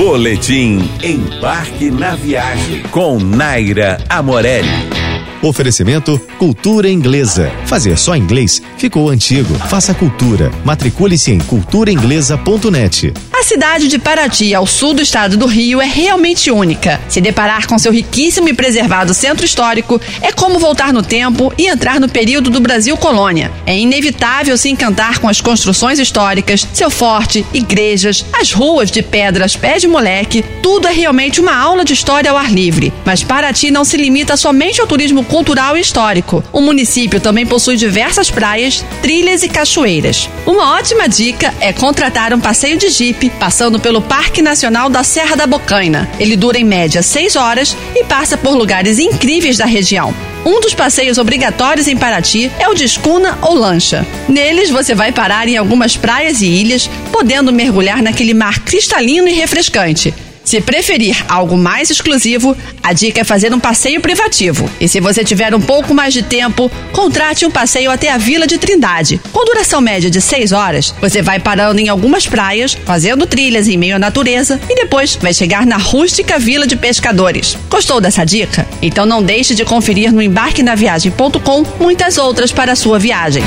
Boletim Embarque na Viagem com Naira Amorelli. Oferecimento Cultura Inglesa. Fazer só inglês ficou antigo. Faça cultura. Matricule-se em culturainglesa.net. A cidade de Paraty, ao sul do estado do Rio, é realmente única. Se deparar com seu riquíssimo e preservado centro histórico é como voltar no tempo e entrar no período do Brasil colônia. É inevitável se encantar com as construções históricas, seu forte, igrejas, as ruas de pedras, pés de moleque. Tudo é realmente uma aula de história ao ar livre. Mas Paraty não se limita somente ao turismo cultural e histórico. O município também possui diversas praias, trilhas e cachoeiras. Uma ótima dica é contratar um passeio de jipe passando pelo Parque Nacional da Serra da Bocaina. Ele dura em média seis horas e passa por lugares incríveis da região. Um dos passeios obrigatórios em Paraty é o de escuna ou lancha. Neles você vai parar em algumas praias e ilhas, podendo mergulhar naquele mar cristalino e refrescante. Se preferir algo mais exclusivo, a dica é fazer um passeio privativo. E se você tiver um pouco mais de tempo, contrate um passeio até a Vila de Trindade. Com duração média de 6 horas, você vai parando em algumas praias, fazendo trilhas em meio à natureza e depois vai chegar na rústica Vila de Pescadores. Gostou dessa dica? Então não deixe de conferir no embarquenaviagem.com muitas outras para a sua viagem.